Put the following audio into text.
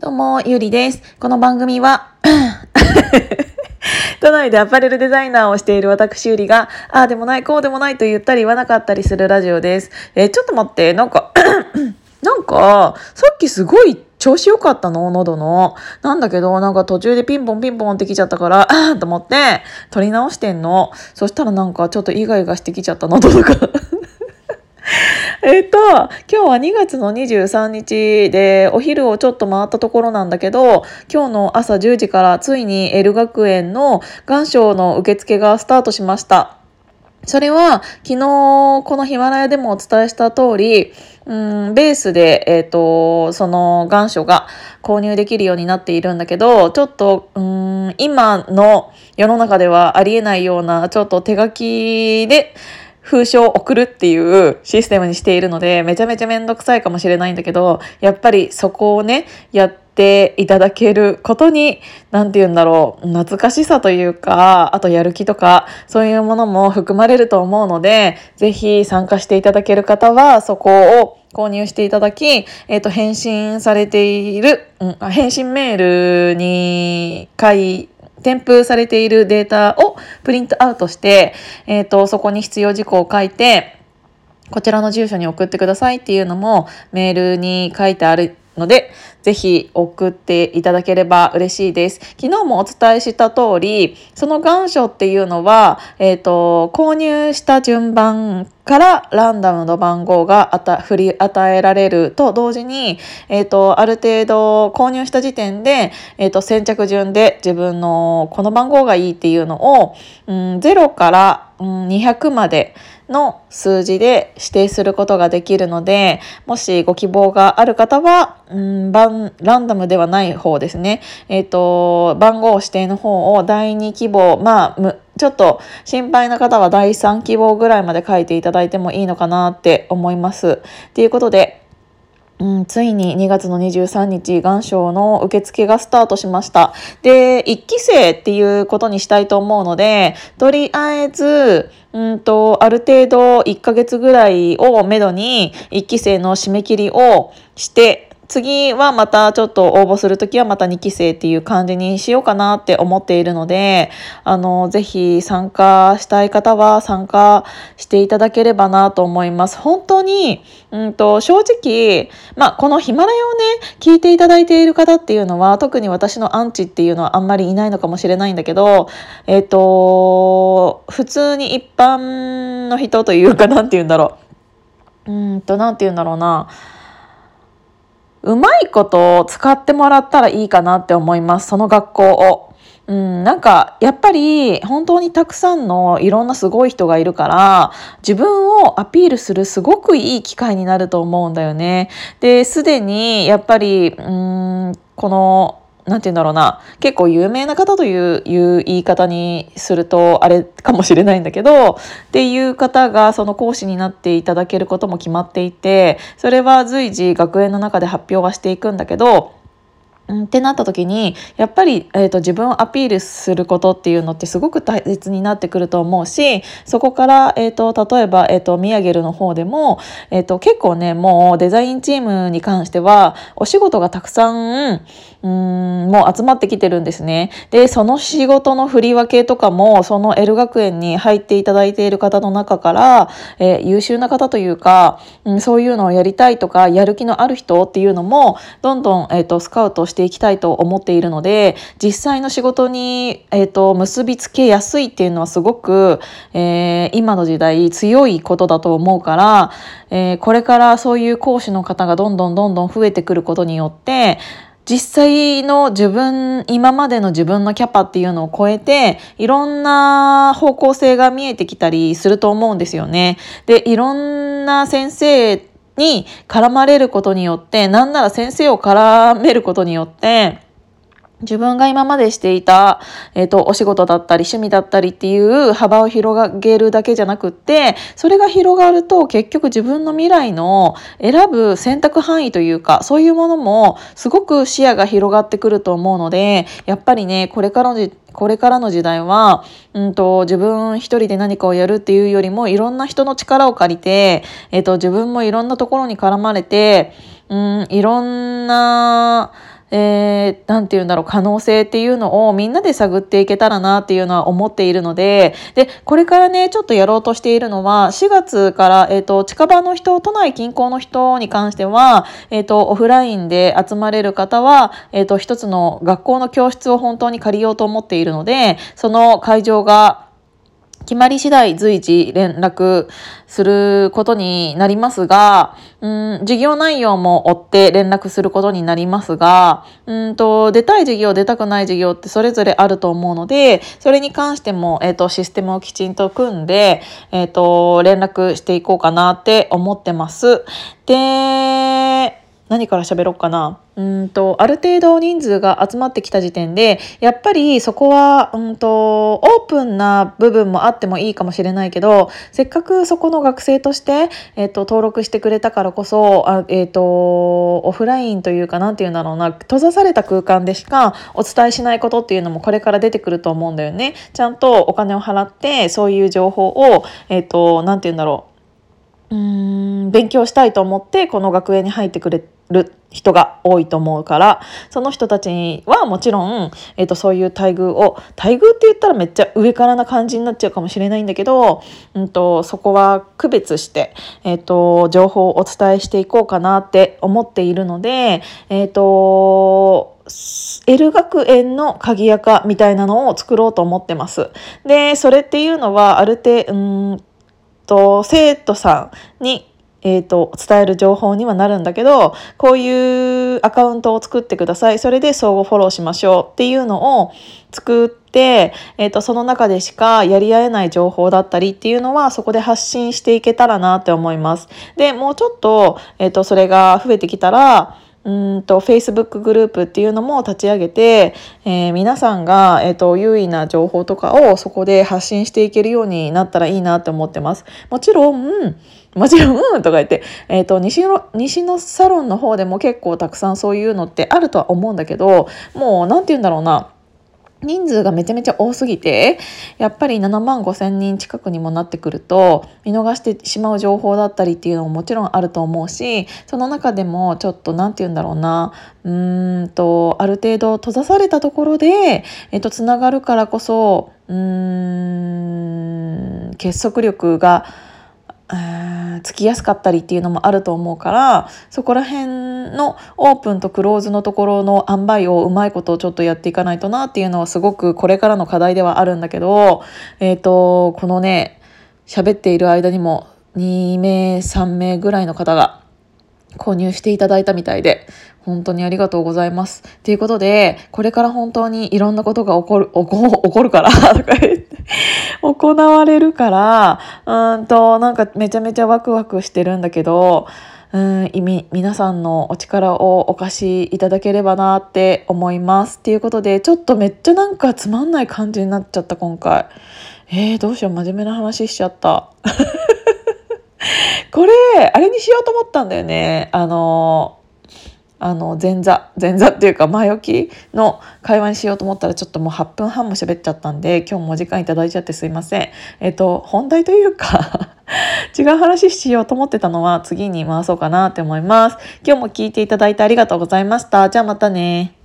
どうも、ゆりです。この番組は、都内でアパレルデザイナーをしている私ゆりが、ああでもない、こうでもないと言ったり言わなかったりするラジオです。えーちょっと待って、なんか、なんか、さっきすごい調子良かったの？喉の。なんだけど、なんか途中でピンポンピンポンってきちゃったから、あ と思って、撮り直してんの。そしたらなんかちょっとイガイガしてきちゃった喉とか。えっと、今日は2月の23日で、お昼をちょっと回ったところなんだけど、今日の朝10時からついに L 学園の願書の受付がスタートしました。それは昨日このヒマラヤでもお伝えした通り、うん、ベースで、えっ、と、その願書が購入できるようになっているんだけど、ちょっと、うん、今の世の中ではありえないような、ちょっと手書きで封書を送るっていうシステムにしているので、めちゃめちゃめんどくさいかもしれないんだけど、やっぱりそこをね、やっていただけることに、なんて言うんだろう、懐かしさというか、あとやる気とか、そういうものも含まれると思うので、ぜひ参加していただける方は、そこを購入していただき、えっ、と、返信されている、うん、返信メールに書い添付されているデータをプリントアウトして、えっ、と、そこに必要事項を書いて、こちらの住所に送ってくださいっていうのもメールに書いてあるので、ぜひ送っていただければ嬉しいです。昨日もお伝えした通り、その願書っていうのは、えっ、と、購入した順番からランダムの番号があた振り与えられると同時に、えっ、と、ある程度購入した時点で、えっ、と、先着順で自分のこの番号がいいっていうのを、うん、0から、うん、200までの数字で指定することができるので、もしご希望がある方は、うん、番ランダムではない方ですね。えっ、と、番号指定の方を第2希望、まあ、ちょっと心配な方は第3希望ぐらいまで書いていただいてもいいのかなって思います。ということで、うん、ついに2月の23日、願書の受付がスタートしました。で、1期生っていうことにしたいと思うので、とりあえず、うんと、ある程度1ヶ月ぐらいをめどに1期生の締め切りをして、次はまたちょっと応募するときはまた2期生っていう感じにしようかなって思っているので、あの、ぜひ参加したい方は参加していただければなと思います。本当に、うんと、正直、まあ、このヒマラヤをね、聞いていただいている方っていうのは、特に私のアンチっていうのはあんまりいないのかもしれないんだけど、えっ、と、普通に一般の人というか、なんて言うんだろう。うんと、なんて言うんだろうな。うまいことを使ってもらったらいいかなって思います。その学校を。うん、なんか、やっぱり、本当にたくさんのいろんなすごい人がいるから、自分をアピールするすごくいい機会になると思うんだよね。で、すでに、やっぱり、うーん、この、なんて言うんだろうな。結構有名な方といういう言い方にするとあれかもしれないんだけど、っていう方がその講師になっていただけることも決まっていて、それは随時学園の中で発表はしていくんだけど、うん、ってなった時にやっぱり、えー、と自分をアピールすることっていうのってすごく大切になってくると思うしそこから、えー、と例えば、えー、とミヤゲルの方でも、えー、と結構ねもうデザインチームに関してはお仕事がたくさんうんもう集まってきてるんですね。でその仕事の振り分けとかもその L 学園に入っていただいている方の中から、えー優秀な方というか、うん、そういうのをやりたいとかやる気のある人っていうのもどんどん、えー、とスカウトしていきたいと思っているので実際の仕事に、えー、と結びつけやすいっていうのはすごく、えー今の時代強いことだと思うから、えーこれからそういう講師の方がどんどんどんどん増えてくることによって実際の自分、今までの自分のキャパっていうのを超えて、いろんな方向性が見えてきたりすると思うんですよね。で、いろんな先生に絡まれることによって、なんなら先生を絡めることによって、自分が今までしていた、えっ、と、お仕事だったり趣味だったりっていう幅を広げるだけじゃなくって、それが広がると結局自分の未来の選ぶ選択範囲というか、そういうものもすごく視野が広がってくると思うので、やっぱりね、これからのじこれからの時代は、うんと、自分一人で何かをやるっていうよりも、いろんな人の力を借りて、えっ、と、自分もいろんなところに絡まれて、うん、いろんな、えー、て言うんだろう、可能性っていうのをみんなで探っていけたらなっていうのは思っているので、で、これからね、ちょっとやろうとしているのは、4月から、えっ、ー、と、近場の人、都内近郊の人に関しては、えっ、ー、と、オフラインで集まれる方は、えっ、と、一つの学校の教室を本当に借りようと思っているので、その会場が、決まり次第随時連絡することになりますが、うん、授業内容も追って連絡することになりますが、うんと、出たい授業、出たくない授業ってそれぞれあると思うので、それに関しても、えっ、ー、と、システムをきちんと組んで、えっ、ー、と、連絡していこうかなって思ってます。で、何から喋ろうかな。うんと、ある程度人数が集まってきた時点で、やっぱりそこは、うんと、オープンな部分もあってもいいかもしれないけど、せっかくそこの学生として、えっ、と、登録してくれたからこそ、あえっ、と、オフラインというかなんていうんだろうな、閉ざされた空間でしかお伝えしないことっていうのもこれから出てくると思うんだよね。ちゃんとお金を払って、そういう情報を、えっ、と、なんていうんだろう。うん勉強したいと思ってこの学園に入ってくれる人が多いと思うからその人たちはもちろん、えーと、そういう待遇を待遇って言ったらめっちゃ上からな感じになっちゃうかもしれないんだけど、うんと、そこは区別して、えーと、情報をお伝えしていこうかなって思っているので、えーと L 学園の鍵やかみたいなのを作ろうと思ってます。でそれっていうのはある程度うんと生徒さんにえーと、伝える情報にはなるんだけどこういうアカウントを作ってくださいそれで相互フォローしましょうっていうのを作って、えーと、その中でしかやり合えない情報だったりっていうのはそこで発信していけたらなって思います。でもうちょっと,、えーとそれが増えてきたらうんと Facebook グループっていうのも立ち上げて、えー、皆さんが、えーと、優位な情報とかをそこで発信していけるようになったらいいなって思ってます。もちろん、もちろん、うんとか言って、えっ、ー、と西の、西のサロンの方でも結構たくさんそういうのってあるとは思うんだけど、もう、なんて言うんだろうな。人数がめちゃめちゃ多すぎてやっぱり7万5千人近くにもなってくると見逃してしまう情報だったりっていうのももちろんあると思うしその中でもちょっと何て言うんだろうなうーんとある程度閉ざされたところで、えっと、つながるからこそうーん結束力がうんつきやすかったりっていうのもあると思うからそこら辺のオープンとクローズのところの塩梅をうまいことをちょっとやっていかないとなっていうのはすごくこれからの課題ではあるんだけど、えーと、このね喋っている間にも2名3名ぐらいの方が購入していただいたみたいで本当にありがとうございます。ということで、これから本当にいろんなことが起こる、起こ起こるからとか言って、行われるから、うんと、なんかめちゃめちゃワクワクしてるんだけど、うん、意、皆さんのお力をお貸しいただければなって思います。っていうことで、ちょっとめっちゃなんかつまんない感じになっちゃった、今回。えー、どうしよう、真面目な話しちゃった。これ、あれにしようと思ったんだよね。あの、あの前座前座っていうか前置きの会話にしようと思ったらちょっともう8分半も喋っちゃったんで今日もお時間いただいちゃってすいません。えっと本題というか 違う話しようと思ってたのは次に回そうかなって思います。今日も聞いていただいてありがとうございました。じゃあまたね。